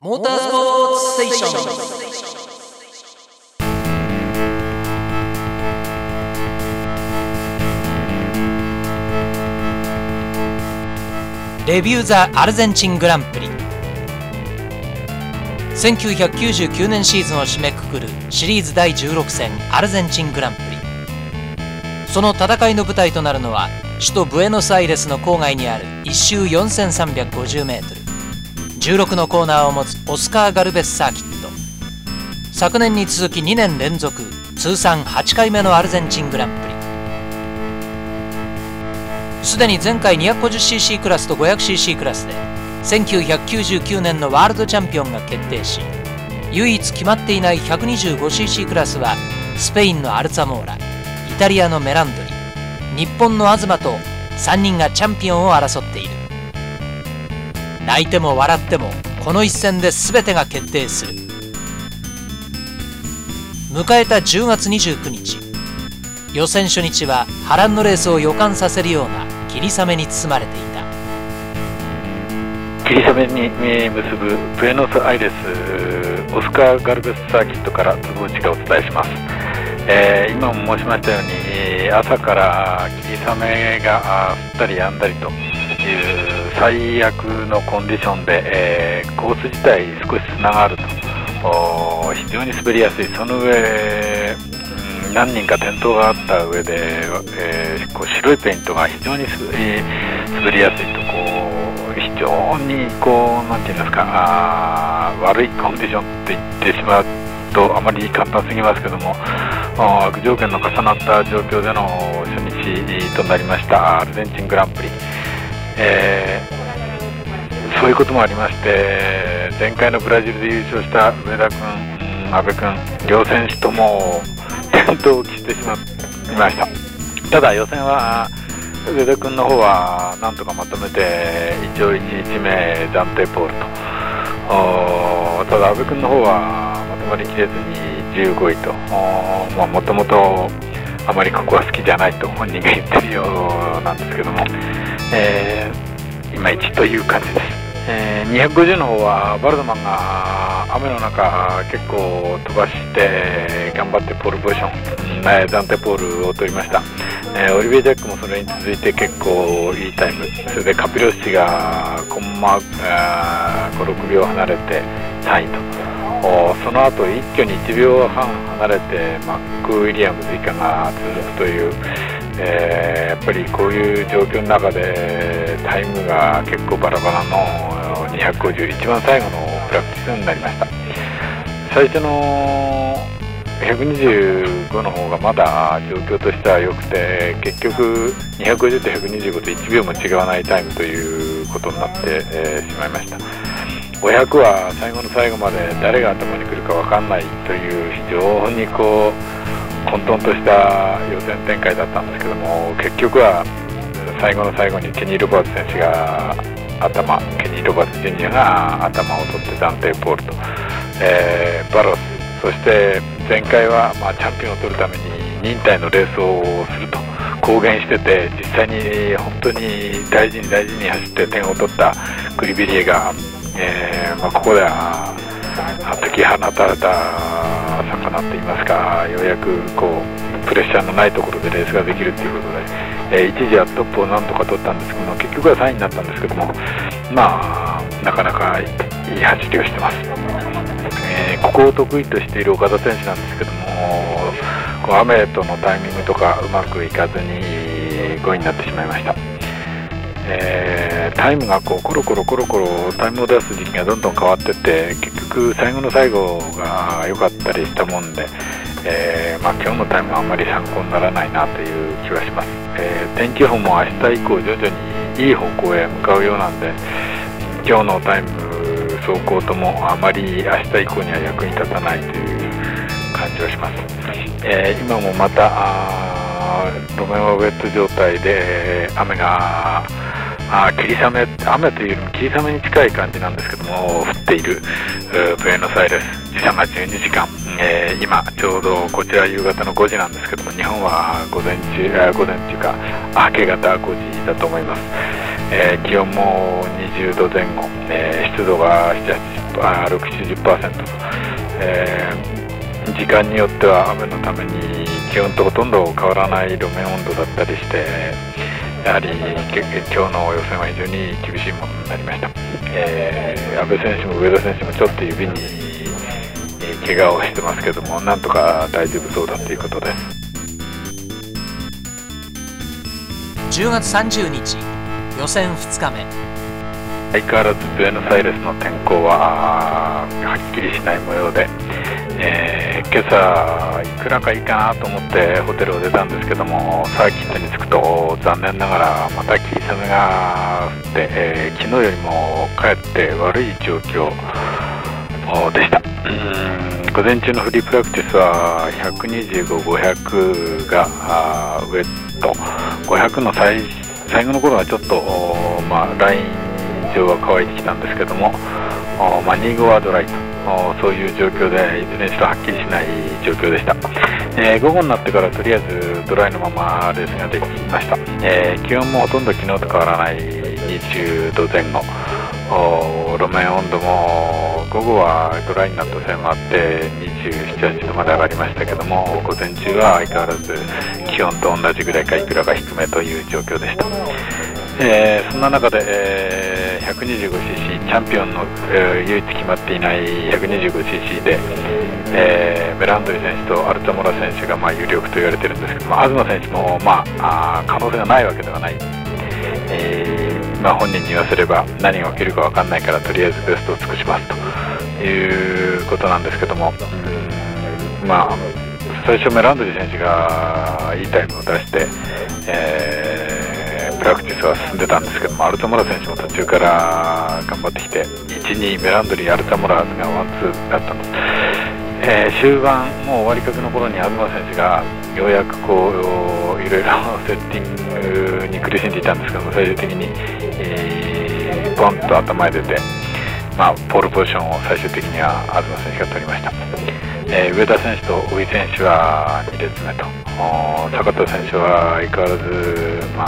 モータースポーツステーション。レビューザアルゼンチングランプリ。1999年シーズンを締めくくるシリーズ第16戦アルゼンチングランプリ。その戦いの舞台となるのは首都ブエノスアイレスの郊外にある1周 4350m 16のコーナーを持つオスカー・ガルベスサーキット。昨年に続き2年連続通算8回目のアルゼンチングランプリ。すでに前回 250cc クラスと 500cc クラスで1999年のワールドチャンピオンが決定し唯一決まっていない 125cc クラスはスペインのアルツァモーライタリアのメランドリ日本の東と3人がチャンピオンを争っている。泣いても笑ってもこの一戦で全てが決定する。迎えた10月29日。予選初日は波乱のレースを予感させるような霧雨に包まれていた。霧雨に結ぶブエノスアイレスオスカー・ガルベスサーキットから坪内がお伝えします、えー、今も申しましたように朝から霧雨が降ったり止んだりという最悪のコンディションで、えー、コース自体少しつながると。非常に滑りやすい。その上、何人か転倒があった上で、えー、こう白いペイントが非常に、滑りやすいと。こう非常にこうなんていうんですかあ悪いコンディションって言ってしまうとあまり簡単すぎますけども悪条件の重なった状況での初日となりましたアルゼンチングランプリ。えー、そういうこともありまして前回のブラジルで優勝した上田君、阿部君両選手とも転倒をしてしまいました。ただ予選は上田君の方はなんとかまとめて一応1日目暫定ポールと。ただ阿部君の方はまとまりきれずに15位と。もともとあまりここは好きじゃないと本人が言ってるようなんですけども。えー、いまいちという感じです、えー、250の方はバルドマンが雨の中結構飛ばして頑張ってポールポジション、えー、暫定ポールを取りました、えー、オリビエ・ジャックもそれに続いて結構いいタイムそれでカピロッシがコンマ56秒離れて3位と。その後一挙に1秒半離れてマック・ウィリアムズ以下が続くというえー、やっぱりこういう状況の中でタイムが結構バラバラの250一番最後のプラクティスになりました。最初の125の方がまだ状況としては良くて結局250と125と1秒も違わないタイムということになって、えー、しまいました。500は最後の最後まで誰が頭に来るか分かんないという非常にこう混沌とした予選展開だったんですけども結局は最後の最後にケニー・ロバーツ選手が頭ケニー・ロバーツ・ジュニアが頭を取って暫定ポールと、えー、バロス。そして前回は、まあ、チャンピオンを取るために忍耐のレースをすると公言してて実際に本当に大事に大事に走って点を取ったクリビリエが、えーまあ、ここでは解き放たれた魚って言いますかようやくこうプレッシャーのないところでレースができるっていうことで、えー、一時はトップをなんとか取ったんですけども結局は3位になったんですけどもまあなかなかいい走りをしてます、えー、ここを得意としている岡田選手なんですけどもこう雨とのタイミングとかうまくいかずに5位になってしまいました。えー、タイムがこうコロコロコロコロタイムを出す時期がどんどん変わってって結局最後の最後が良かったりしたもんで、えー、まあ、今日のタイムはあまり参考にならないなという気はします、えー、天気予報も明日以降徐々にいい方向へ向かうようなんで今日のタイム走行ともあまり明日以降には役に立たないという感じはします、え今もまた路面はウェット状態で雨があ霧雨雨というよりも霧雨に近い感じなんですけども降っているブエノスアイレス。時差が12時間、えー、今ちょうどこちら夕方の5時なんですけども日本は午前中午前中か明け方5時だと思います。えー、気温も20度前後、えー、湿度が670%、えー、時間によっては雨のために気温とほとんど変わらない路面温度だったりしてやはり今日の予選は非常に厳しいものになりました、えー、阿部選手も上田選手もちょっと指に怪我をしてますけどもなんとか大丈夫そうだということです。10月30日予選2日目。相変わらずブエノスアイレスの天候ははっきりしない模様で、えー、今朝いくらかいいかなと思ってホテルを出たんですけどもサーキットに着くと残念ながらまた霧雨が降って、えー、昨日よりもかえって悪い状況でした。うん午前中のフリープラクティスは125、500がウェット500の最最後の頃はちょっと、まあ、ライン上は乾いてきたんですけども、まあ、2号はドライと。そういう状況でいずれにしろはっきりしない状況でした、えー、午後になってからとりあえずドライのままレースができました、えー、気温もほとんど昨日と変わらない20度前後。路面温度も午後はドライになったせいもあって27、8度まで上がりましたけども午前中は相変わらず気温と同じぐらいかいくらか低めという状況でした、えー、そんな中で、えー、125cc チャンピオンの、えー、唯一決まっていない 125cc で、えー、メランドリ選手とアルタモラ選手が、まあ、有力と言われてるんですけども東選手も、まあ、あ可能性がないわけではない、えーまあ、本人に言わせれば何が起きるか分かんないからとりあえずベストを尽くしますと。いうことなんですけども、まあ、最初メランドリ選手がいいタイムを出して、えー、プラクティスは進んでたんですけどもアルザモラ選手も途中から頑張ってきて1、2メランドリー、アルタモラーズがワンツーだったのえー、終盤、もう終わりかけの頃に東選手がようやくこういろいろセッティングに苦しんでいたんですけども最終的に、えー、ポンと頭へ出て、まあ、ポールポジションを最終的には東選手が取りました、えー、上田選手と宇井選手は2列目と。坂田選手は相変わらず、ま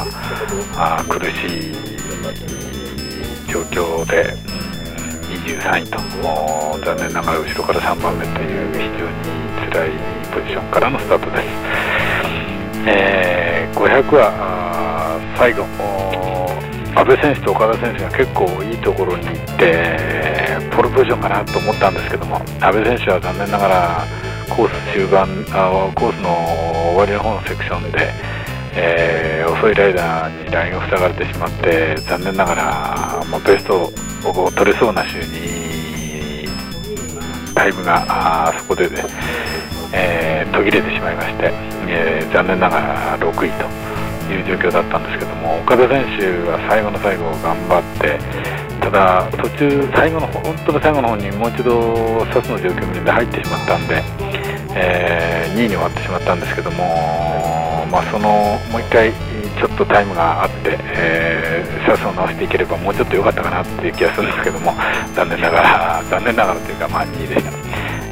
あ、あ苦しい状況で、23位と残念ながら後ろから3番目という非常に辛いポジションからのスタートです、えー、500は最後阿部選手と岡田選手が結構いいところに行ってポルポジションかなと思ったんですけども阿部選手は残念ながらコース終盤あコースの終わりの方のセクションで、えー、遅いライダーにラインを塞がれてしまって残念ながら、まあ、ベストを取れそうな週にタイムがあそこで、ね、えー、途切れてしまいまして、えー、残念ながら6位という状況だったんですけども岡田選手は最後の最後頑張ってただ途中最後の本当の最後の方にもう一度2つの状況で入ってしまったんで、えー、2位に終わってしまったんですけども、まあ、そのもう一回ちょっとタイムがあって、えー、シャツを直していければもうちょっと良かったかなっていう気がするんですけども 残念ながら残念ながらというかまあ2位でした、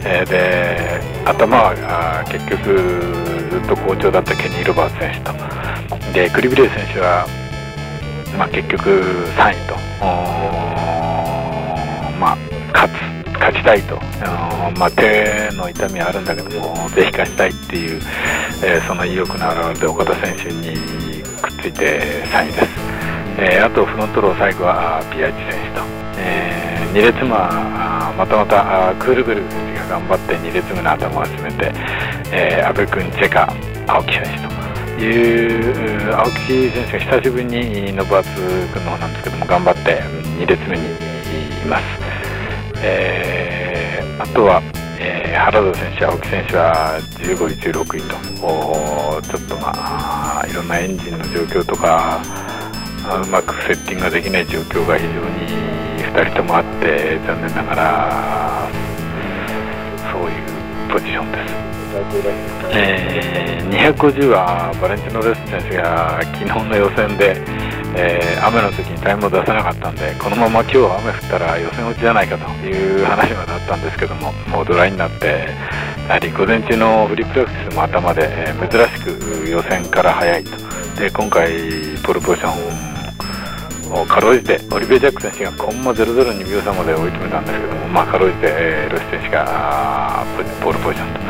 えー、で頭は結局ずっと好調だったケニー・ロバーツ選手とでクリブレイ選手は、まあ、結局3位と勝ちたいと、まあ、手の痛みはあるんだけどもぜひ勝ちたいっていう、えー、その意欲の表れで岡田選手にくっついて3位です、えー、あとフロントロー最後はピアチ選手と、えー、2列目はまたまたクールブル選手が頑張って2列目の頭を締めて、えー、阿部君、チェカ、青木選手と。いう青木選手が久しぶりにノバーツ君の方なんですけども頑張って2列目にいます、えー、あとはえー、原田選手、青木選手は15位、16位と、ちょっとまあ、いろんなエンジンの状況とか、うまくセッティングができない状況が非常に2人ともあって、残念ながら、そういうポジションです。えー、250はバレンティノ・レス選手が昨日の予選で、えー、雨の時にタイムを出さなかったんでこのまま今日雨降ったら予選落ちじゃないかという話はなったんですけどももうドライになってやはり午前中のフリープラクティスも頭で、えー、珍しく予選から早いと。で今回ポルポジションをかろうじてオリベ・ジャック選手がコンマ002秒差まで追い詰めたんですけども、まあ、かろうじて、えー、ロシ選手がポールポジションと、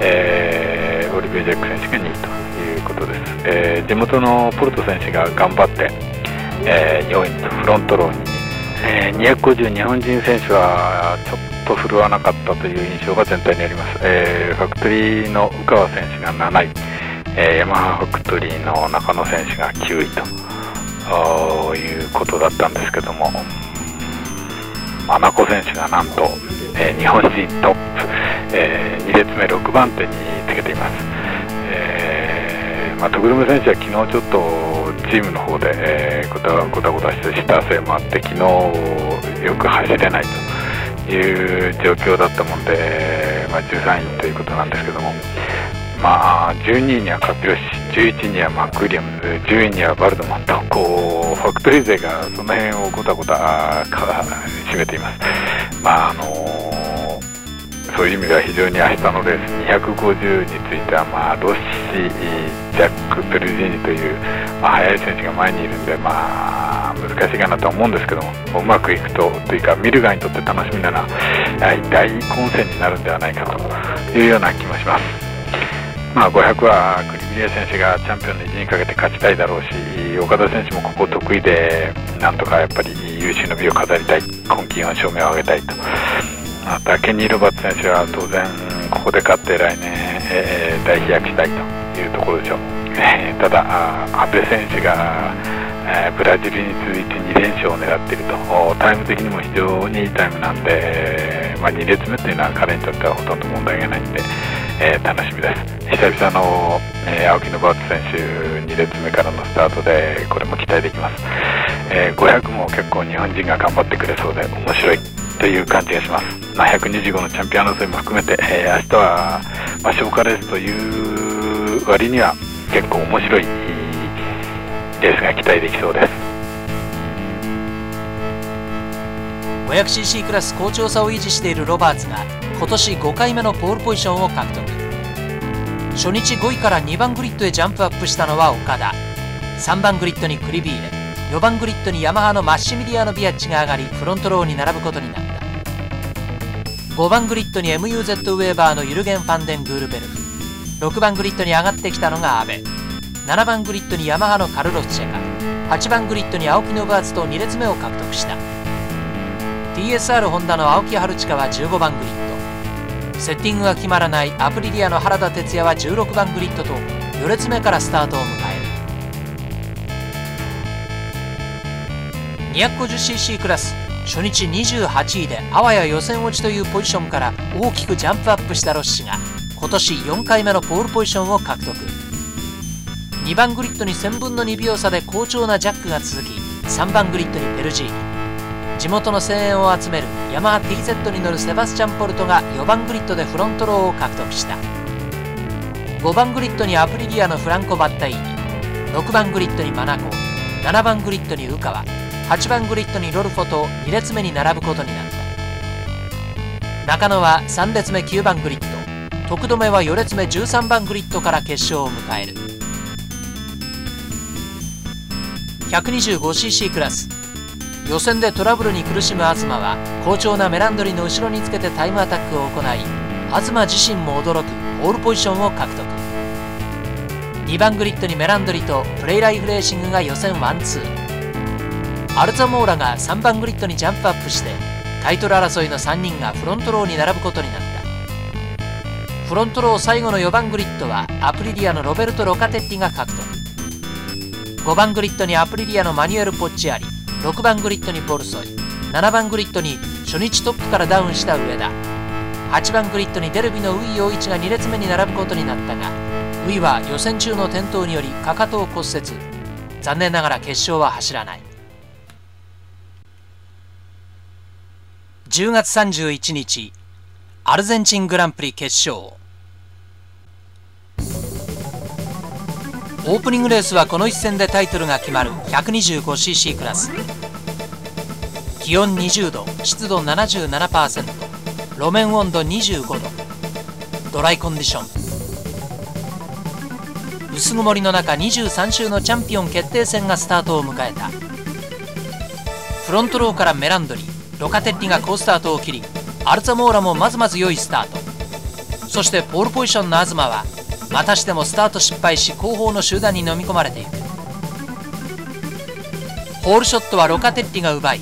えー、オリベ・ジャック選手が2位ということで、えー、地元のポルト選手が頑張って、えー、4位とフロントローに、えー、250日本人選手はちょっと振るわなかったという印象が全体にあります、えー、ファクトリーの宇川選手が7位、えー、ヤマハファクトリーの中野選手が9位と。いうことだったんですけども。真子選手がなんと、えー、日本人トップ、えー、2列目6番手につけています、えーまあ、徳留選手は昨日ちょっとチームの方で、えー、ごたごたごたしたせいもあって昨日よく走れないという状況だったもんで、まあ、13位ということなんですけども、まあ、12位にはカピロシ11位にはマックウィリアムズ10位にはバルドマンとこうファクトリー勢がその辺をごたごた占めています。まああのー、そういう意味では非常に明日のレース250については、まあ、ロッシ、ジャック、ペルジーニという、まあ、速い選手が前にいるんで、まあ、難しいかなと思うんですけども、うまくいくと、というか、見る側にとって楽しみなら、大混戦になるんではないかというような気もします。まあ、500はクリビリア選手がチャンピオンの意地にかけて勝ちたいだろうし岡田選手もここ得意でなんとかやっぱり優秀の美を飾りたい今季4勝目を挙げたいとまたケニー・ロバーツ選手は当然ここで勝って来年、えー、大飛躍したいというところでしょう、えー、ただ阿部選手が、えー、ブラジルに続いて2連勝を狙っていると。タイム的にも非常にいいタイムなんで、まあ、2列目というのは彼にとってはほとんど問題がないんで。えー、楽しみです。久々の、えー、青木のバーツ選手2列目からのスタートでこれも期待できます、えー、500も結構日本人が頑張ってくれそうで面白い。という感じがします、まあ、125のチャンピオン争いも含めて、えー、明日は、まあ、消化レースという割には結構面白いレースが期待できそうです。500cc クラス好調さを維持しているロバーツが今年5回目のポールポジションを獲得。初日5位から2番グリッドへジャンプアップしたのは岡田。3番グリッドにクリビーレ4番グリッドにヤマハのマッシミリアーノ・ビアッジが上がりフロントローに並ぶことになった。5番グリッドに MUZ ウェーバーのユルゲン・ファンデン・グールベルフ。6番グリッドに上がってきたのが阿部7番グリッドにヤマハのカルロス・チェカ。8番グリッドに青木のバーツと2列目を獲得した。TSR ホンダの青木治親は15番グリッド。セッティングが決まらないアプリリアの原田哲也は16番グリッドと4列目からスタートを迎え 250cc クラス。初日28位であわや予選落ちというポジションから大きくジャンプアップしたロッシが今年4回目のポールポジションを獲得。2番グリッドに1000分の2秒差で好調なジャックが続き3番グリッドにペルジーニ。地元の声援を集めるヤマハ TZ に乗るセバスチャン・ポルトが4番グリッドでフロントローを獲得した。5番グリッドにアプリリアのフランコ・バッタイーニ。6番グリッドにマナコ。7番グリッドにウカワ8番グリッドにロルフォと2列目に並ぶことになった。中野は3列目9番グリッド。徳留は4列目13番グリッドから決勝を迎える。125cc クラス。予選でトラブルに苦しむ東は好調なメランドリの後ろにつけてタイムアタックを行い東自身も驚くポールポジションを獲得。2番グリッドにメランドリとプレイライフレーシングが予選ワンツー。アルザモーラが3番グリッドにジャンプアップしてタイトル争いの3人がフロントローに並ぶことになった。フロントロー最後の4番グリッドはアプリリアのロベルト・ロカテッリが獲得。5番グリッドにアプリリアのマニュエル・ポジャーリ6番グリッドにボルソイ7番グリッドに初日トップからダウンした上田。8番グリッドにデルビのウイ陽一が2列目に並ぶことになったがウイは予選中の転倒によりかかとを骨折。残念ながら決勝は走らない。10月31日アルゼンチングランプリ決勝。オープニングレースはこの一戦でタイトルが決まる 125cc クラス。気温20度湿度77%路面温度25度ドライコンディション。薄曇りの中23周のチャンピオン決定戦がスタートを迎えた。フロントローからメランドリー。ロカテッリが好スタートを切りアルザモーラもまずまず良いスタート。そしてポールポジションの東はまたしてもスタート失敗し後方の集団に飲み込まれていく。ホールショットはロカテッリが奪い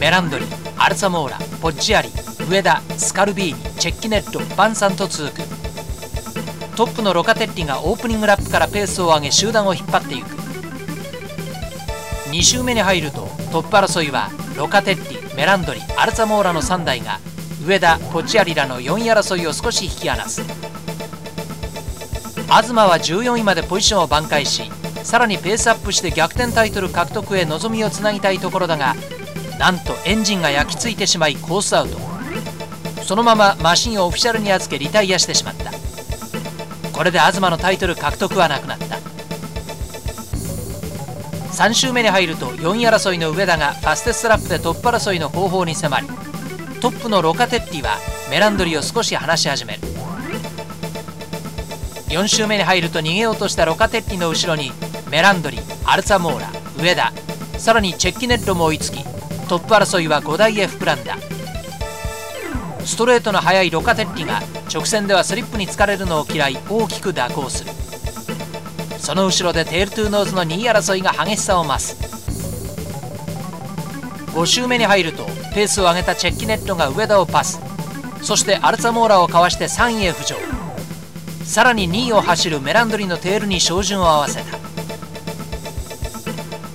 メランドリアルザモーラポッジアリ上田スカルビーニチェッキネットバンサンと続く。トップのロカテッリがオープニングラップからペースを上げ集団を引っ張っていく。2周目に入るとトップ争いはロカテッリメランドリアルザモーラの3台が上田ポチアリらの4位争いを少し引き離す。東は14位までポジションを挽回しさらにペースアップして逆転タイトル獲得へ望みをつなぎたいところだがなんとエンジンが焼き付いてしまいコースアウト。そのままマシンをオフィシャルに預けリタイアしてしまった。これで東のタイトル獲得はなくなった。3周目に入ると4位争いの上田がファステストラップでトップ争いの後方に迫りトップのロカテッティはメランドリを少し離し始める。4周目に入ると逃げようとしたロカテッリの後ろにメランドリアルツァモーラ上田さらにチェッキネロも追いつきトップ争いは5台へ膨らんだ。ストレートの速いロカテッリが直線ではスリップにつかれるのを嫌い大きく蛇行する。その後ろでテールトゥーノーズの2位争いが激しさを増す。5周目に入るとペースを上げたチェッキネロが上田をパス。そしてアルツァモーラをかわして3位へ浮上。さらに2位を走るメランドリのテールに照準を合わせた。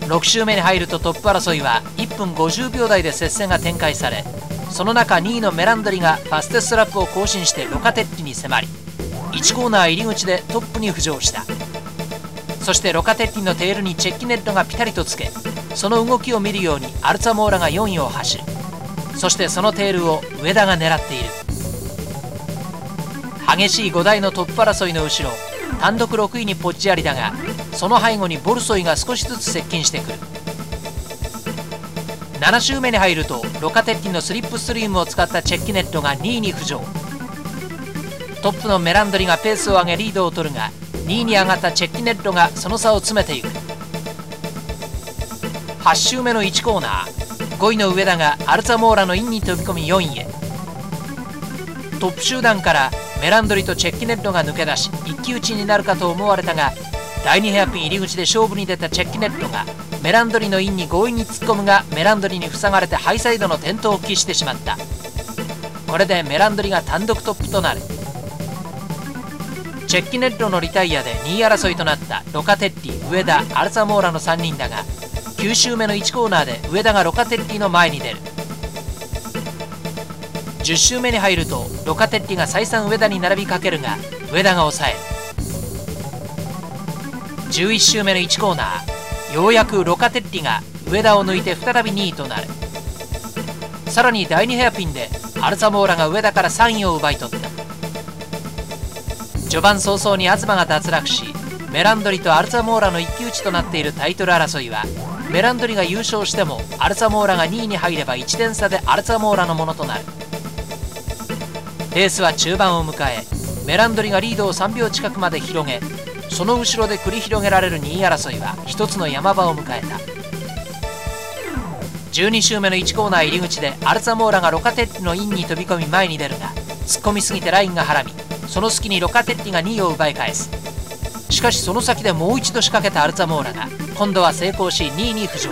6周目に入るとトップ争いは1分50秒台で接戦が展開されその中2位のメランドリがファステストラップを更新してロカテッリに迫り1コーナー入り口でトップに浮上した。そしてロカテッリのテールにチェッキネットがピタリとつけその動きを見るようにアルツァモーラが4位を走る。そしてそのテールを上田が狙っている。激しい5台のトップ争いの後ろ単独6位にポッチアリだがその背後にボルソイが少しずつ接近してくる。7周目に入るとロカテッティのスリップストリームを使ったチェッキネットが2位に浮上。トップのメランドリがペースを上げリードを取るが2位に上がったチェッキネットがその差を詰めていく。8周目の1コーナー。5位の上田がアルツァモーラのインに飛び込み4位へ。トップ集団からメランドリとチェッキネロが抜け出し一騎打ちになるかと思われたが第2ヘアピン入り口で勝負に出たチェッキネロがメランドリのインに強引に突っ込むがメランドリに塞がれてハイサイドの転倒を喫してしまった。これでメランドリが単独トップとなる。チェッキネロのリタイアで2位争いとなったロカテッリ上田アルツァモーラの3人だが9周目の1コーナーで上田がロカテッティの前に出る10周目に入るとロカテッティが再三上田に並びかけるが上田が抑え11周目の1コーナーようやくロカテッティが上田を抜いて再び2位となるさらに第2ヘアピンでアルザモーラが上田から3位を奪い取った序盤早々に東が脱落しメランドリとアルザモーラの一騎打ちとなっているタイトル争いはメランドリが優勝してもアルザモーラが2位に入れば1点差でアルザモーラのものとなる。レースは中盤を迎えメランドリがリードを3秒近くまで広げその後ろで繰り広げられる2位争いは一つの山場を迎えた。12周目の1コーナー入り口でアルザモーラがロカテッティのインに飛び込み前に出るが突っ込みすぎてラインがはらみその隙にロカテッティが2位を奪い返す。しかしその先でもう一度仕掛けたアルザモーラが今度は成功し2位に浮上。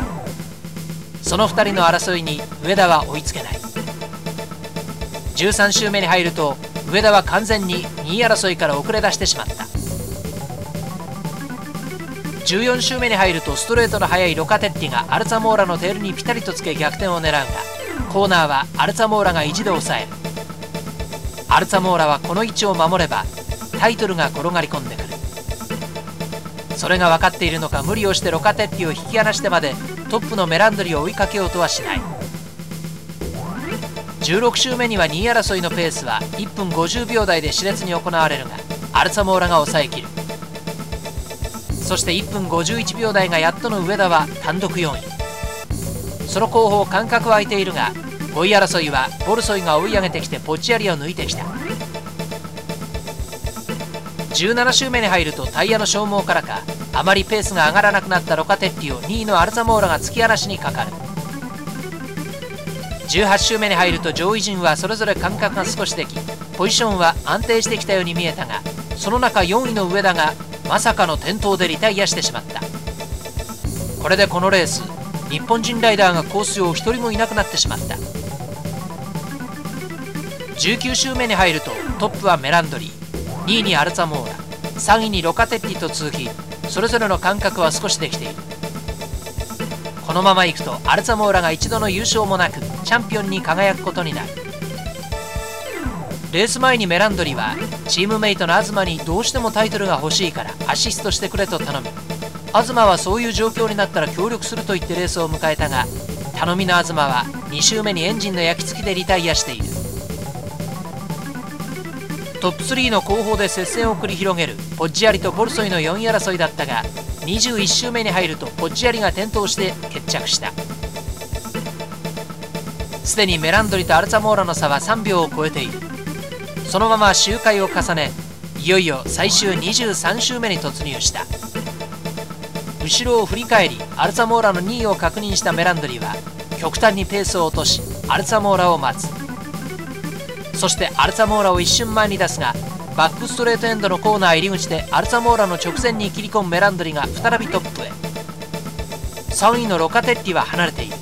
その2人の争いに上田は追いつけない。13周目に入ると上田は完全に2位争いから遅れ出してしまった。14周目に入るとストレートの速いロカテッティがアルツァモーラのテールにピタリとつけ逆転を狙うがコーナーはアルツァモーラが意地で抑える。アルツァモーラはこの位置を守ればタイトルが転がり込んでくる。それが分かっているのか無理をしてロカテッティを引き離してまでトップのメランドリを追いかけようとはしない。16周目には2位争いのペースは1分50秒台で熾烈に行われるがアルサモーラが抑えきる。そして1分51秒台がやっとの上田は単独4位。その後方間隔は空いているが5位争いはボルソイが追い上げてきてポチアリを抜いてきた。17周目に入るとタイヤの消耗からかあまりペースが上がらなくなったロカテッティを2位のアルザモーラが突き放しにかかる。18周目に入ると上位陣はそれぞれ感覚が少しできポジションは安定してきたように見えたがその中4位の上田がまさかの転倒でリタイアしてしまった。これでこのレース日本人ライダーがコース上1人もいなくなってしまった。19周目に入るとトップはメランドリー。2位にアルツァモーラ。3位にロカテッリと続きそれぞれの感覚は少しできている。このままいくとアルツァモーラが一度の優勝もなくチャンピオンに輝くことになる。レース前にメランドリはチームメイトの東にどうしてもタイトルが欲しいからアシストしてくれと頼み。東はそういう状況になったら協力すると言ってレースを迎えたが頼みの東は2周目にエンジンの焼き付きでリタイアしている。トップ3の後方で接戦を繰り広げるポッジアリとボルソイの4位争いだったが21周目に入るとポッジアリが転倒して決着した。すでにメランドリとアルツァモーラの差は3秒を超えている。そのまま周回を重ねいよいよ最終23周目に突入した。後ろを振り返りアルツァモーラの2位を確認したメランドリは極端にペースを落としアルツァモーラを待つ。そしてアルツァモーラを一瞬前に出すがバックストレートエンドのコーナー入り口でアルツァモーラの直前に切り込むメランドリが再びトップへ。3位のロカテッリは離れている。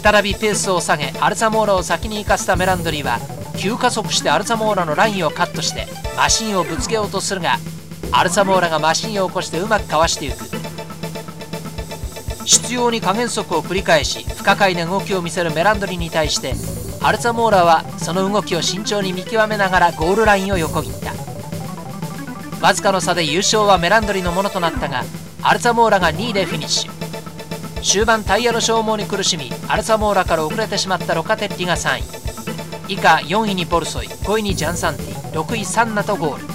再びペースを下げアルツァモーラを先に行かせたメランドリは急加速してアルツァモーラのラインをカットしてマシンをぶつけようとするがアルツァモーラがマシンを起こしてうまくかわしていく。執拗に加減速を繰り返し不可解な動きを見せるメランドリに対してアルツァモーラはその動きを慎重に見極めながらゴールラインを横切った。わずかの差で優勝はメランドリのものとなったがアルツァモーラが2位でフィニッシュ。終盤タイヤの消耗に苦しみアルツァモーラから遅れてしまったロカテッリが3位。以下4位にボルソイ5位にジャンサンティ6位サンナとゴール。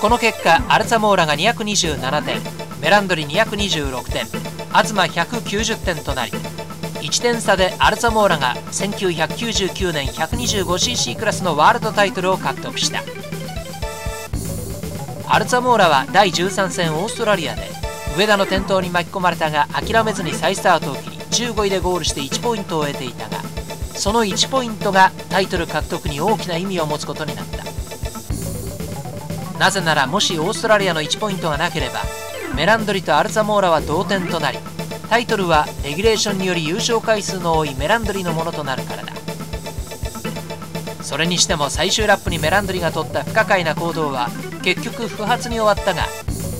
この結果アルツァモーラが227点メランドリ226点東190点となり1点差でアルツモーラが1999年 125cc クラスのワールドタイトルを獲得した。アルツモーラは第13戦オーストラリアで上田の転倒に巻き込まれたが諦めずに再スタートを切り15位でゴールして1ポイントを得ていたがその1ポイントがタイトル獲得に大きな意味を持つことになった。なぜならもしオーストラリアの1ポイントがなければメランドリとアルザモーラは同点となりタイトルはレギュレーションにより優勝回数の多いメランドリのものとなるからだ。それにしても最終ラップにメランドリが取った不可解な行動は結局不発に終わったが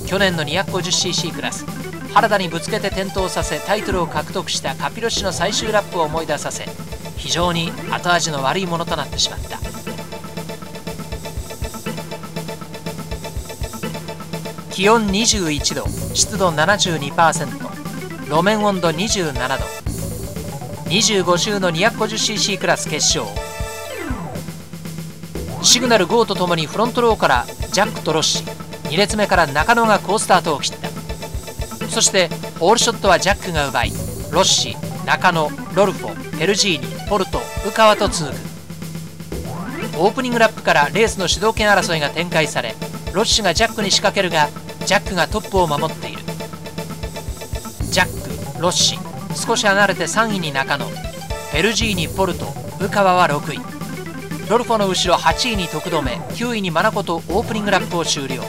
去年の 250cc クラス原田にぶつけて転倒させタイトルを獲得したカピロッシの最終ラップを思い出させ非常に後味の悪いものとなってしまった。気温21度湿度72%路面温度27度。25周の 250cc クラス決勝。シグナル GO とともにフロントローからジャックとロッシ。2列目から中野が好スタートを切った。そしてホールショットはジャックが奪いロッシ中野ロルフォペルジーニポルト宇川と続く。オープニングラップからレースの主導権争いが展開されロッシュがジャックに仕掛けるがジャックがトップを守っている。ロッシ。少し離れて3位に中野。ペルジーニポルト。宇川は6位。ロルフォの後ろ8位に徳留。9位にマナコとオープニングラップを終了。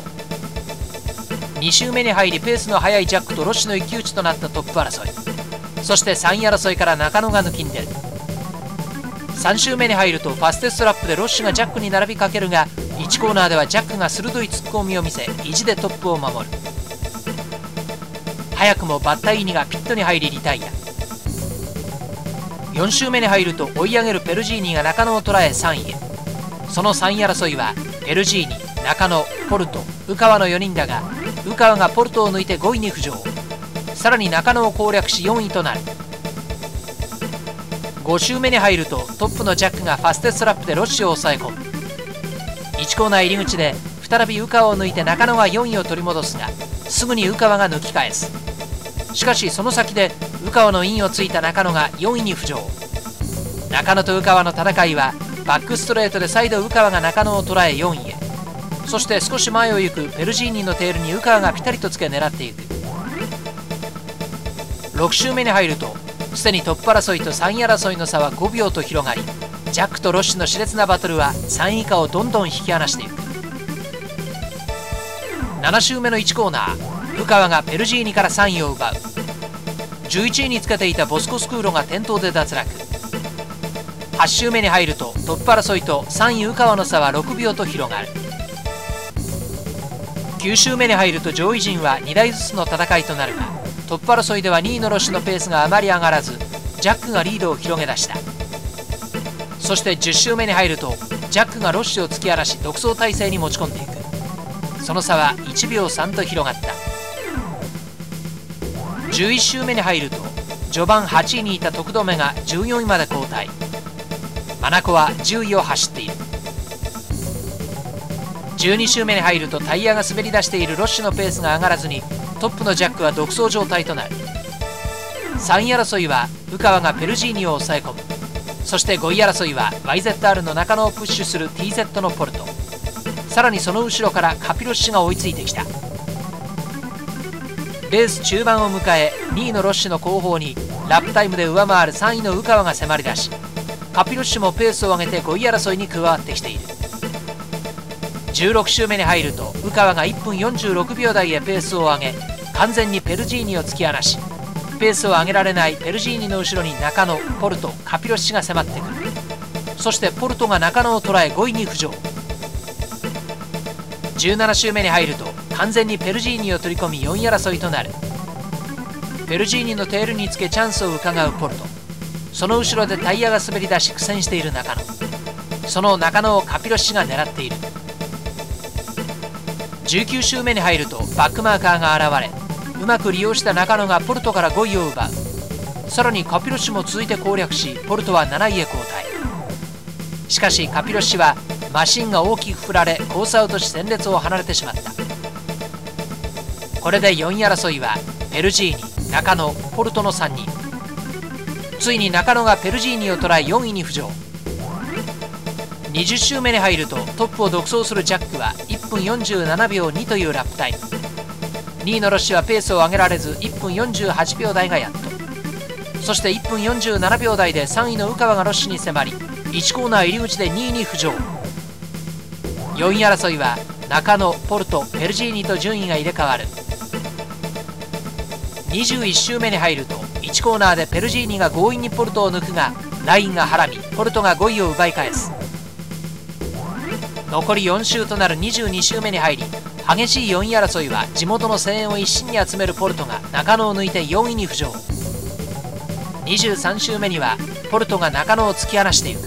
2周目に入りペースの速いジャックとロッシの一騎打ちとなったトップ争い。そして3位争いから中野が抜きんでる。3周目に入るとファステストラップでロッシュがジャックに並びかけるが1コーナーではジャックが鋭い突っ込みを見せ意地でトップを守る。早くもバッタイーニがピットに入りリタイア。4周目に入ると追い上げるペルジーニが中野を捉え3位へ。その3位争いはペルジーニ中野ポルト宇川の4人だが宇川がポルトを抜いて5位に浮上。さらに中野を攻略し4位となる。5周目に入るとトップのジャックがファステストラップでロッシュを抑え込む。1コーナー入り口で再び宇川を抜いて中野が4位を取り戻すがすぐに宇川が抜き返す。しかしその先で宇川のインをついた中野が4位に浮上。中野と宇川の戦いはバックストレートで再度宇川が中野を捉え4位へ。そして少し前を行くペルジーニのテールに宇川がピタリとつけ狙っていく。6周目に入るとすでにトップ争いと3位争いの差は5秒と広がりジャックとロッシュの熾烈なバトルは3位以下をどんどん引き離していく。7周目の1コーナー。ル川がペルジーニから3位を奪う。11位につけていたボスコスクーロが転倒で脱落。8周目に入るとトップ争いと3位宇川の差は6秒と広がる。9周目に入ると上位陣は2台ずつの戦いとなるがトップ争いでは2位のロッシュのペースがあまり上がらずジャックがリードを広げ出した。そして10周目に入るとジャックがロッシュを突き荒らし独走体制に持ち込んでいく。その差は1秒3と広がった。11周目に入ると序盤8位にいた徳留が14位まで後退真子は10位を走っている。12周目に入るとタイヤが滑り出しているロッシュのペースが上がらずにトップのジャックは独走状態となる。3位争いは宇川がペルジーニを抑え込む。そして5位争いは YZR の中野をプッシュする TZ のポルト。さらにその後ろからカピロッシュが追いついてきた。レース中盤を迎え2位のロッシュの後方にラップタイムで上回る3位の宇川が迫り出しカピロッシュもペースを上げて5位争いに加わってきている。16周目に入ると宇川が1分46秒台へペースを上げ完全にペルジーニを突き放しペースを上げられないペルジーニの後ろに中野ポルトカピロッシュが迫ってくる。そしてポルトが中野を捉え5位に浮上。17周目に入ると完全にペルジーニを取り込み4位争いとなる。ペルジーニのテールにつけチャンスを伺うポルト。その後ろでタイヤが滑り出し苦戦している中野。その中野をカピロッシが狙っている。19周目に入るとバックマーカーが現れうまく利用した中野がポルトから5位を奪う。さらにカピロッシも続いて攻略しポルトは7位へ後退。しかしカピロッシはマシンが大きく振られコースアウトし戦列を離れてしまった。これで4位争いはペルジーニ中野ポルトの3人。ついに中野がペルジーニを捉え4位に浮上。20周目に入るとトップを独走するジャックは1分47秒2というラップタイム2位のロッシュはペースを上げられず1分48秒台がやっと。そして1分47秒台で3位の宇川がロッシュに迫り1コーナー入り口で2位に浮上。4位争いは中野ポルトペルジーニと順位が入れ替わる。21周目に入ると1コーナーでペルジーニが強引にポルトを抜くがラインがはらみポルトが5位を奪い返す。残り4周となる22周目に入り激しい4位争いは地元の声援を一身に集めるポルトが中野を抜いて4位に浮上。23周目にはポルトが中野を突き放していく。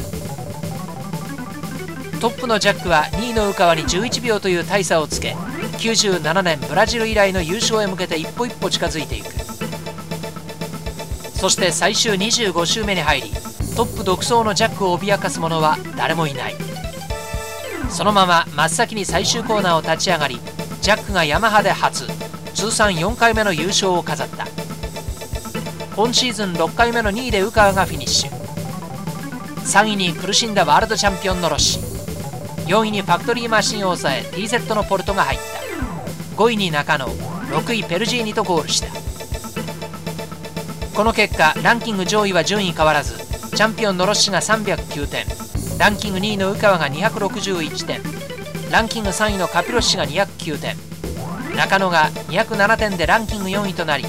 トップのジャックは2位の宇川に11秒という大差をつけ97年ブラジル以来の優勝へ向けて一歩一歩近づいていく。そして最終25周目に入りトップ独走のジャックを脅かす者は誰もいない。そのまま真っ先に最終コーナーを立ち上がりジャックがヤマハで初通算4回目の優勝を飾った。今シーズン6回目の2位で宇川がフィニッシュ。3位に苦しんだワールドチャンピオンのロシ。4位にファクトリーマシンを抑え TZ のポルトが入った。5位に中野。6位ペルジーニとゴールした。この結果ランキング上位は順位変わらずチャンピオンのロッシが309点ランキング2位の宇川が261点ランキング3位のカピロッシが209点中野が207点でランキング4位となり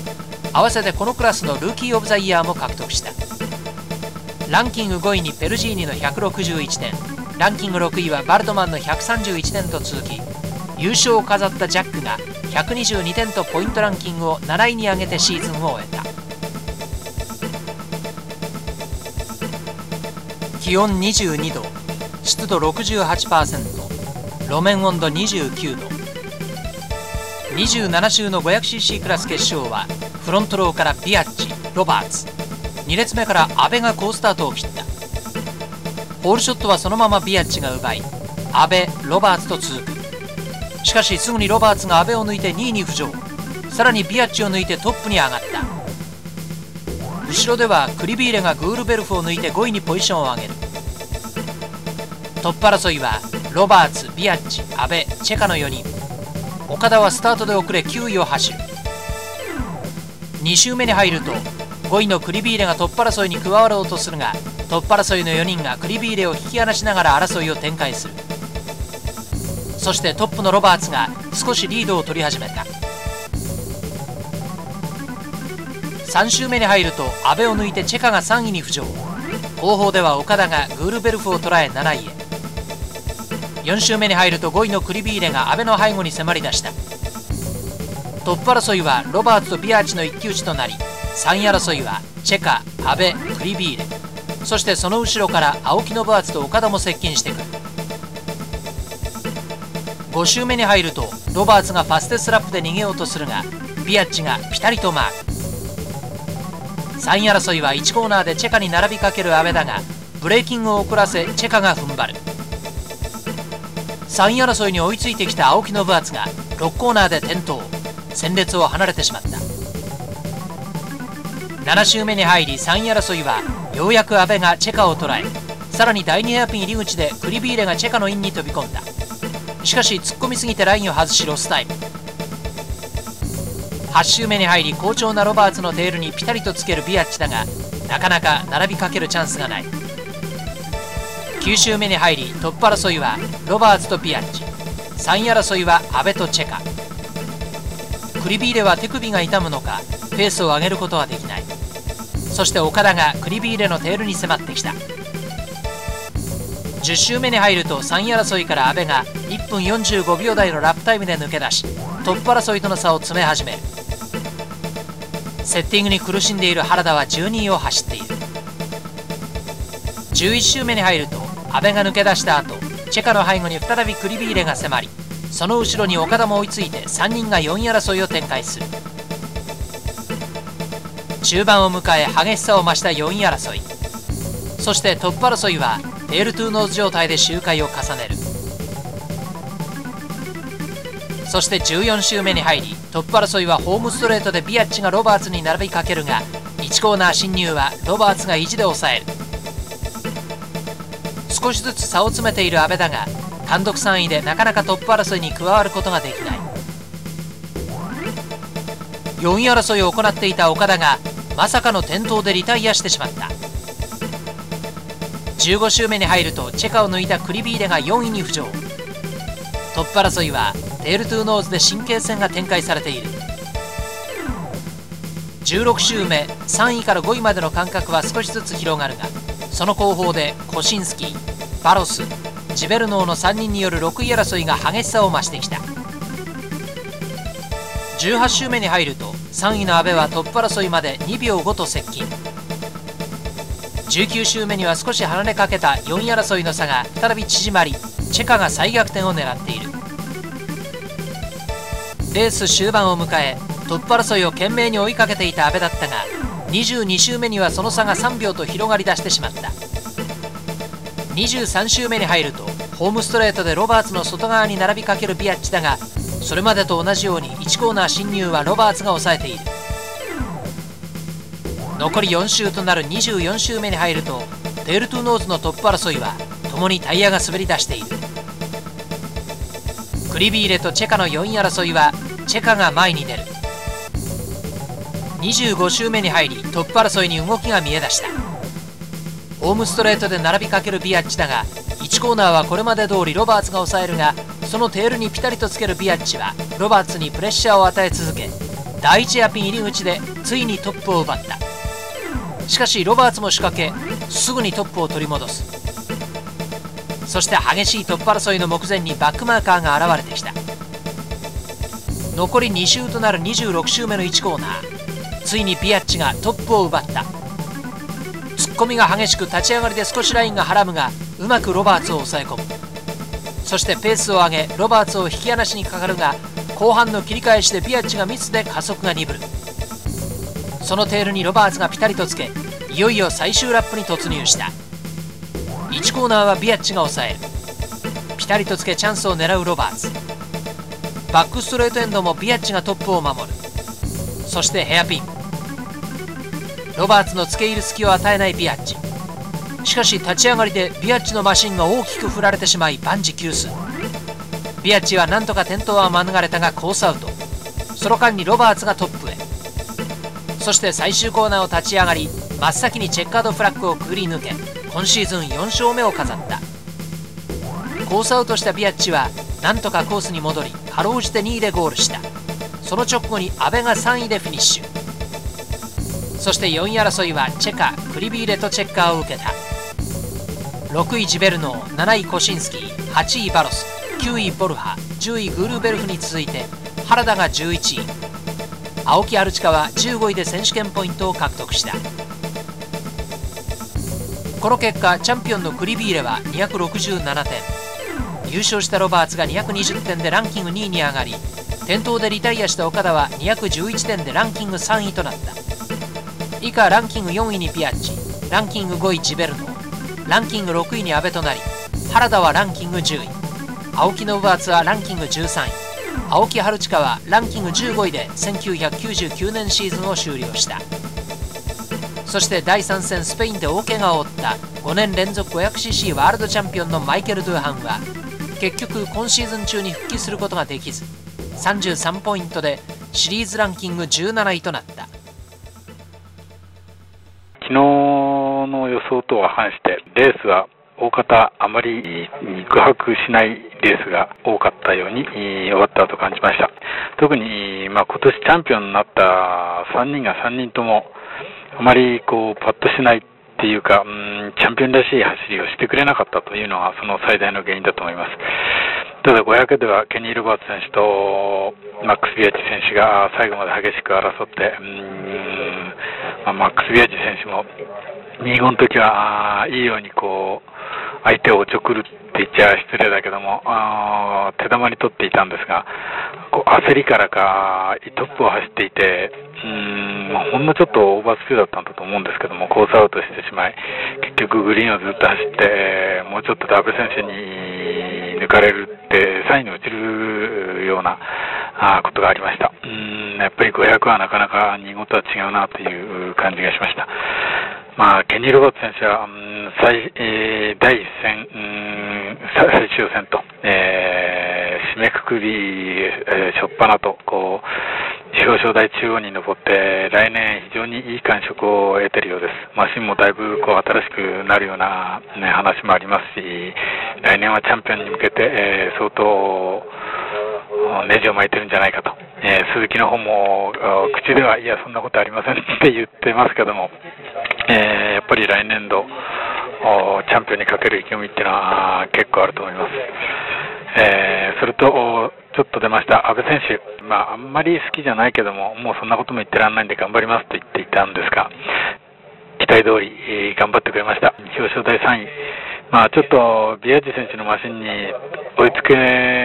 合わせてこのクラスのルーキー・オブ・ザ・イヤーも獲得した。ランキング5位にペルジーニの161点ランキング6位はバルトマンの131点と続き優勝を飾ったジャックが122点とポイントランキングを7位に上げてシーズンを終えた。気温22度湿度68%路面温度29度。27周の 500cc クラス決勝はフロントローからビアッチロバーツ。2列目から阿部が好スタートを切った。ホールショットはそのままビアッチが奪い阿部ロバーツと続くしかしすぐにロバーツが阿部を抜いて2位に浮上。さらにビアッチを抜いてトップに上がった。後ろではクリビーレがグールベルフを抜いて5位にポジションを上げる。トップ争いはロバーツビアッチ阿部チェカの4人。岡田はスタートで遅れ9位を走る。2周目に入ると5位のクリビーレがトップ争いに加わろうとするがトップ争いの4人がクリビーレを引き離しながら争いを展開する。そしてトップのロバーツが少しリードを取り始めた。3周目に入ると阿部を抜いてチェカが3位に浮上。後方では岡田がグールベルフを捉え7位へ。4周目に入ると5位のクリビーレが阿部の背後に迫り出した。トップ争いはロバーツとビアーチの一騎打ちとなり3位争いはチェカ、阿部、クリビーレ。そしてその後ろから青木信厚と岡田も接近してくる。5周目に入るとロバーツがファステスラップで逃げようとするがビアッチがピタリとマーク。3位争いは1コーナーでチェカに並びかける阿部だがブレーキングを遅らせチェカが踏ん張る。3位争いに追いついてきた青木信厚が6コーナーで転倒。戦列を離れてしまった。7周目に入り3位争いはようやく阿部がチェカを捉えさらに第2ヘアピン入り口でクリビーレがチェカのインに飛び込んだ。しかし突っ込みすぎてラインを外しロスタイム。8周目に入り好調なロバーツのテールにピタリとつけるビアッチだがなかなか並びかけるチャンスがない。9周目に入りトップ争いはロバーツとビアッチ。3位争いは阿部とチェカ。クリビーレは手首が痛むのかペースを上げることはできない。そして岡田がクリビーレのテールに迫ってきた。10周目に入ると3位争いから阿部が1分45秒台のラップタイムで抜け出しトップ争いとの差を詰め始める。セッティングに苦しんでいる原田は12位を走っている。11周目に入ると阿部が抜け出した後チェカの背後に再びクリビーレが迫りその後ろに岡田も追いついて3人が4位争いを展開する。中盤を迎え激しさを増した4位争い。そしてトップ争いはテールトゥーノーズ状態で周回を重ねる。そして14周目に入りトップ争いはホームストレートでビアッチがロバーツに並びかけるが1コーナー侵入はロバーツが意地で抑える。少しずつ差を詰めている阿部だが単独3位でなかなかトップ争いに加わることができない。4位争いを行っていた岡田がまさかの転倒でリタイアしてしまった。15周目に入るとチェカを抜いたクリビーレが4位に浮上。トップ争いはテールトゥーノーズで神経戦が展開されている。16周目3位から5位までの間隔は少しずつ広がるがその後方でコシンスキーバロスジベルノーの3人による6位争いが激しさを増してきた。18周目に入ると3位の阿部はトップ争いまで2秒5と接近。19周目には少し離れかけた4位争いの差が再び縮まりチェカが再逆転を狙っている。レース終盤を迎えトップ争いを懸命に追いかけていた阿部だったが22周目にはその差が3秒と広がり出してしまった。23周目に入るとホームストレートでロバーツの外側に並びかけるビアッチだがそれまでと同じように1コーナー侵入はロバーツが抑えている。残り4周となる24周目に入るとテールトゥーノーズのトップ争いは共にタイヤが滑り出している。クリビーレとチェカの4位争いはチェカが前に出る。25周目に入りトップ争いに動きが見えだした。ホームストレートで並びかけるビアッチだが1コーナーはこれまで通りロバーツが抑えるがそのテールにピタリとつけるビアッチはロバーツにプレッシャーを与え続け第1ヘアピン入り口でついにトップを奪った。しかしロバーツも仕掛けすぐにトップを取り戻す。そして激しいトップ争いの目前にバックマーカーが現れてきた。残り2周となる26周目の1コーナー。ついにピアッチがトップを奪った。突っ込みが激しく立ち上がりで少しラインがはらむがうまくロバーツを抑え込む。そしてペースを上げロバーツを引き離しにかかるが後半の切り返しでピアッチがミスで加速が鈍る。そのテールにロバーツがピタリとつけいよいよ最終ラップに突入した。1コーナーはビアッチが抑える。ピタリとつけチャンスを狙うロバーツ。バックストレートエンドもビアッチがトップを守る。そしてヘアピン。ロバーツの付け入る隙を与えないビアッチ。しかし立ち上がりでビアッチのマシンが大きく振られてしまい万事休す。ビアッチは何とか転倒は免れたがコースアウト。その間にロバーツがトップへ。そして最終コーナーを立ち上がり真っ先にチェッカードフラッグをくぐり抜け今シーズン4勝目を飾った。コースアウトしたビアッチはなんとかコースに戻りかろうじて2位でゴールした。その直後に阿部が3位でフィニッシュ。そして4位争いはチェカクリビーレとチェッカーを受けた。6位ジベルノー7位コシンスキー8位バロス9位ボルハ10位グールベルフに続いて原田が11位。青木アルチカは15位で選手権ポイントを獲得した。この結果チャンピオンのクリビーレは267点。優勝したロバーツが220点でランキング2位に上がり転倒でリタイアした岡田は211点でランキング3位となった。以下ランキング4位にピアッチ。ランキング5位ジベルノランキング6位に阿部となり原田はランキング10位。青木のバーツはランキング13位。青木春近はランキング15位で1999年シーズンを終了した。そして第3戦スペインで大怪我を負った5年連続 500cc ワールドチャンピオンのマイケル・ドゥーハンは結局今シーズン中に復帰することができず33ポイントでシリーズランキング17位となった。昨日の予想とは反してレースは大方あまり肉薄しないレースが多かったように終わったと感じました。特に、まあ、今年チャンピオンになった3人が3人ともあまりこうパッとしないっていうか、うん、チャンピオンらしい走りをしてくれなかったというのがその最大の原因だと思います。ただ500ではケニー・ロバーツ選手とマックス・ビアチ選手が最後まで激しく争って、うんまあ、マックス・ビアチ選手も2号の時はいいようにこう相手をおちょくるって言っちゃ失礼だけども手玉に取っていたんですがこう焦りからかトップを走っていてうんほんのちょっとオーバースピードだったんだと思うんですけどもコースアウトしてしまい結局グリーンをずっと走ってもうちょっとダブル選手に抜かれるって3位に落ちるようなあことがありました。うんやっぱり500はなかなか2号とは違うなという感じがしました。まあ、ケニー・ロバート選手は、うん最えー、第一戦、うん最終戦と、えー、締めくくり、えー、しょっぱなと、こう、表彰台中央に登って、来年非常にいい感触を得てるようです。マシンもだいぶこう新しくなるような、ね、話もありますし、来年はチャンピオンに向けて、えー、相当、ネジを巻いてるんじゃないかと。えー、鈴木の方も、口では、いや、そんなことありませんって 言ってますけども、え、やっぱり来年度、チャンピオンにかける意気込みっていうのは結構あると思います。えー、それと、ちょっと出ました、阿部選手、まあ、あんまり好きじゃないけども、もうそんなことも言ってらんないんで頑張りますと言っていたんですが、期待通り、えー、頑張ってくれました。表彰台3位。まあ、ちょっとビアジ選手のマシンに追いつけ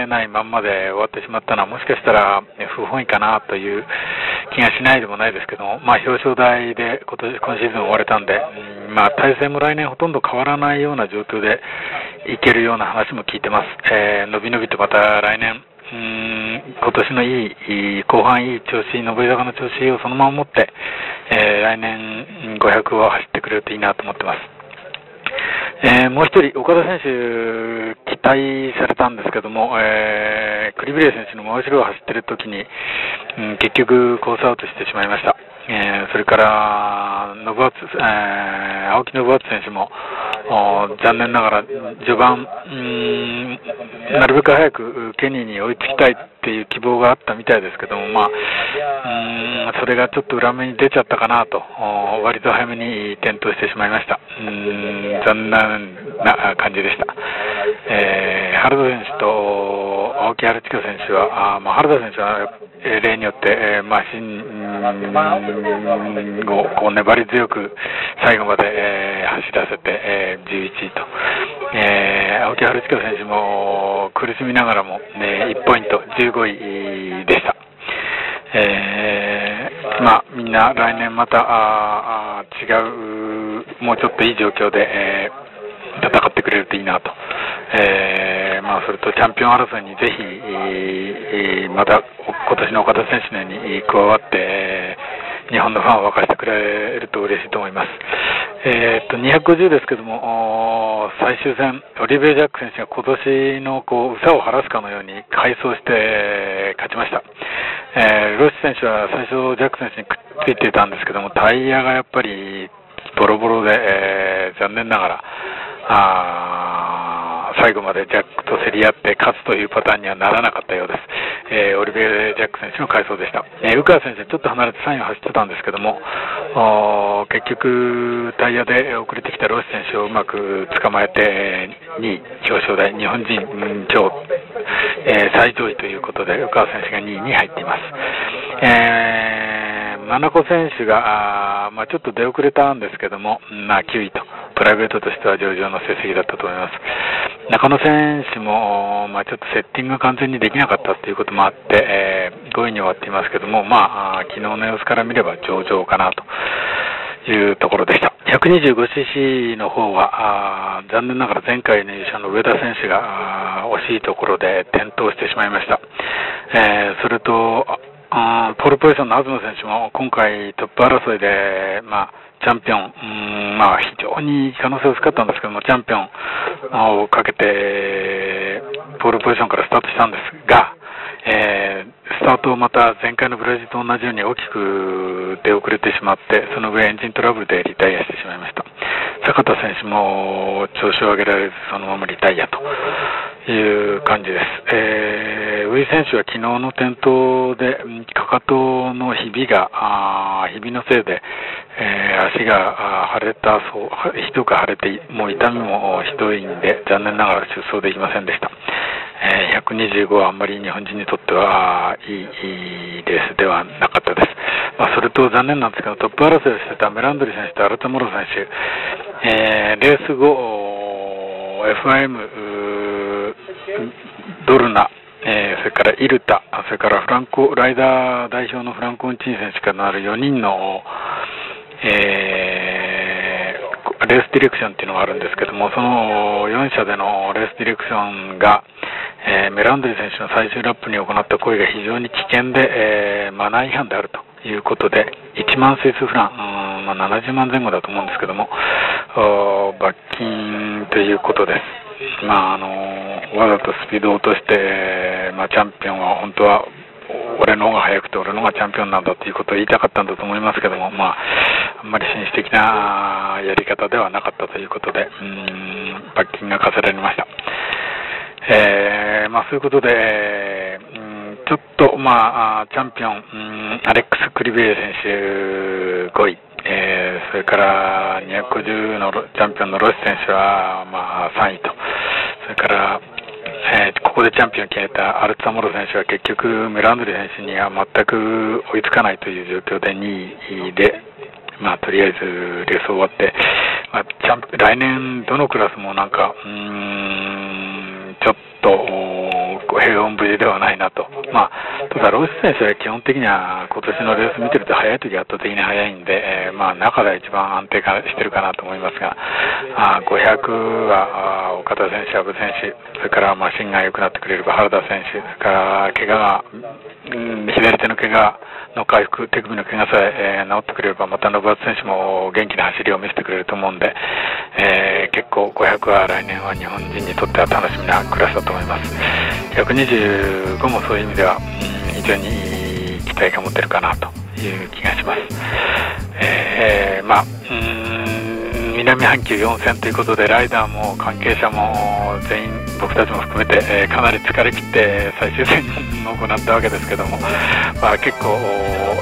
ないまんまで終わってしまったのは、もしかしたら不本意かなという気がしないでもないですけども、まあ、表彰台で今年今シーズン終われたんで、まあ、体制も来年ほとんど変わらないような状況でいけるような話も聞いてます。えー、のびのびとまた来年、うん今年のいい、後半いい調子、上り坂の調子をそのまま持って、えー、来年500を走ってくれるといいなと思ってます。えー、もう一人、岡田選手、期待されたんですけども、えー、クリブレー選手の真後ろを走ってるときに、うん、結局コースアウトしてしまいました。えー、それから、ノブアツ、えー、青木信厚選手も、残念ながら序盤、うんなるべく早くケニーに追いつきたいっていう希望があったみたいですけども、まあ、うんそれがちょっと裏目に出ちゃったかなと、割と早めに転倒してしまいました。うん残念な感じでした。えー、原田選手と青木春近選手は、あまあ、原田選手は例によって、えー、マシンをこう粘り強く最後まで、えー、走らせて、えー、11位と、えー、青木春近選手も苦しみながらも、ね、1ポイント15位でした。えー、まあ、みんな来年またあ違う、もうちょっといい状況で、えー、戦ってくれるといいなと。えー、まあ、それとチャンピオン争いにぜひ、えー、また今年の岡田選手のように加わって、日本のファンを沸かせてくれると嬉しいと思います。えー、っと、250ですけども、最終戦、オリベイ・ジャック選手が今年のこう、うさを晴らすかのように回走して勝ちました。えー、ロシ選手は最初、ジャック選手にくっついていたんですけども、タイヤがやっぱりボロボロで、えー、残念ながら、あ最後までジャックと競り合って勝つというパターンにはならなかったようです。えー、オリビエ・ジャック選手の快走でした。えー、宇川選手ちょっと離れて3位を走ってたんですけども、結局タイヤで遅れてきたロシ選手をうまく捕まえて2位表彰台、日本人超、えー、最上位ということで、宇川選手が2位に入っています。えー、真子選手が、あまあ、ちょっと出遅れたんですけども、まあ、9位と、プライベートとしては上々の成績だったと思います。中野選手も、まあ、ちょっとセッティングが完全にできなかったということもあって、えー、5位に終わっていますけども、まあ、昨日の様子から見れば上々かなというところでした。125cc の方は、あ残念ながら前回の優勝の上田選手が惜しいところで転倒してしまいました。えー、それと、ポールポジションの東選手も今回トップ争いで、まあ、チャンピオン、うんまあ、非常に可能性薄かったんですけども、チャンピオンをかけて、ポールポジションからスタートしたんですが、えー、スタートをまた前回のブラジルと同じように大きく出遅れてしまって、その上エンジントラブルでリタイアしてしまいました。坂田選手も調子を上げられず、そのままリタイアという感じです。えー、ウィ選手は昨日の転倒で、かかとのひびが、あひびのせいで、えー、足が腫れたそう、ひどく腫れて、もう痛みもひどいんで、残念ながら出走できませんでした。えー、125はあんまり日本人にとってはいいいいレースではなかったです。まあ、それと残念なんですけど、トップ争いをしてたメランドリ選手とアルタモロ選手、えー、レース後、FIM、ドルナ、えー、それからイルタ、それからフランコ、ライダー代表のフランコ・ウンチン選手からなる4人の、えー、レースディレクションっていうのがあるんですけども、その4社でのレースディレクションが、えー、メランドリ選手の最終ラップに行った行為が非常に危険で、えー、マナー違反であるということで、1万スイスフラン、うんまあ、70万前後だと思うんですけども、罰金ということです。まああのわざとスピードを落として、まあ、チャンピオンは本当は俺の方が速くて俺の方がチャンピオンなんだということを言いたかったんだと思いますけども、まあ、あんまり紳士的なやり方ではなかったということで、うん、罰金が課せられました。えー、まあ、そういうことで、うん、ちょっと、まあ、チャンピオン、うん、アレックス・クリベイ選手5位、えー、それから250のチャンピオンのロシ選手は、まあ、3位と、それから、えー、ここでチャンピオンを決めたアルツァモロ選手は結局、メランドリ選手には全く追いつかないという状況で2位で、まあ、とりあえずレース終わって、まあ、ちゃん来年どのクラスもなんか、うーん、ちょっと、平穏無事ではないなと。まあ、ただ、ロス選手は基本的には今年のレース見てると早い時は圧倒的に速いんで、えー、まあ、中で一番安定化してるかなと思いますが、あ500は岡田選手、阿部選手、それからマシンが良くなってくれれば原田選手、それから怪我が、うん、左手の怪我の回復、手首の怪我さええー、治ってくれれば、また信厚選手も元気な走りを見せてくれると思うんで、えー、結構500は来年は日本人にとっては楽しみなクラスだと思います。125もそういう意味では、うん、非常に期待が持てるかなという気がします。えー、まあ、南半球4戦ということで、ライダーも関係者も全員、僕たちも含めて、えー、かなり疲れ切って最終戦を行ったわけですけども、まあ、結構、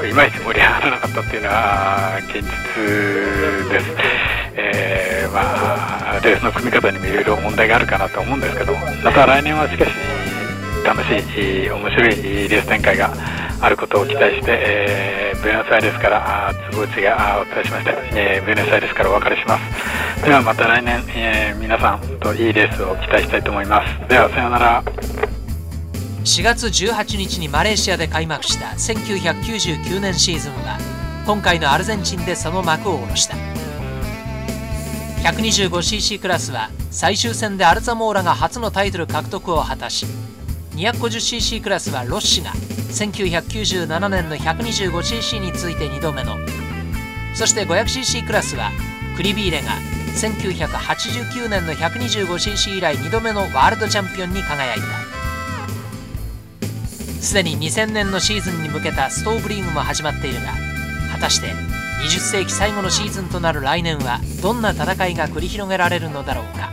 いまいち盛り上がらなかったっていうのは現実です。えー、まあ、レースの組み方にもいろいろ問題があるかなと思うんですけどまた来年はしかし、楽しい、面白いレース展開があることを期待して、えー、ブエノスアイレスから坪内がお伝えしました、えー、ブエノスアイレスからお別れします。ではまた来年、えー、皆さんといいレースを期待したいと思います。ではさようなら。4月18日にマレーシアで開幕した1999年シーズンは今回のアルゼンチンでその幕を下ろした。125cc クラスは最終戦でアルザモーラが初のタイトル獲得を果たし 250cc クラスはロッシが1997年の 125cc について2度目の。そして 500cc クラスはクリビーレが1989年の 125cc 以来2度目のワールドチャンピオンに輝いた。すでに2000年のシーズンに向けたストーブリーグも始まっているが果たして20世紀最後のシーズンとなる来年はどんな戦いが繰り広げられるのだろうか。